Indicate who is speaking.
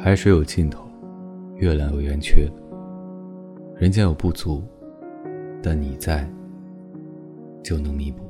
Speaker 1: 海水有尽头月亮有圆缺人间有不足但你在就能弥补。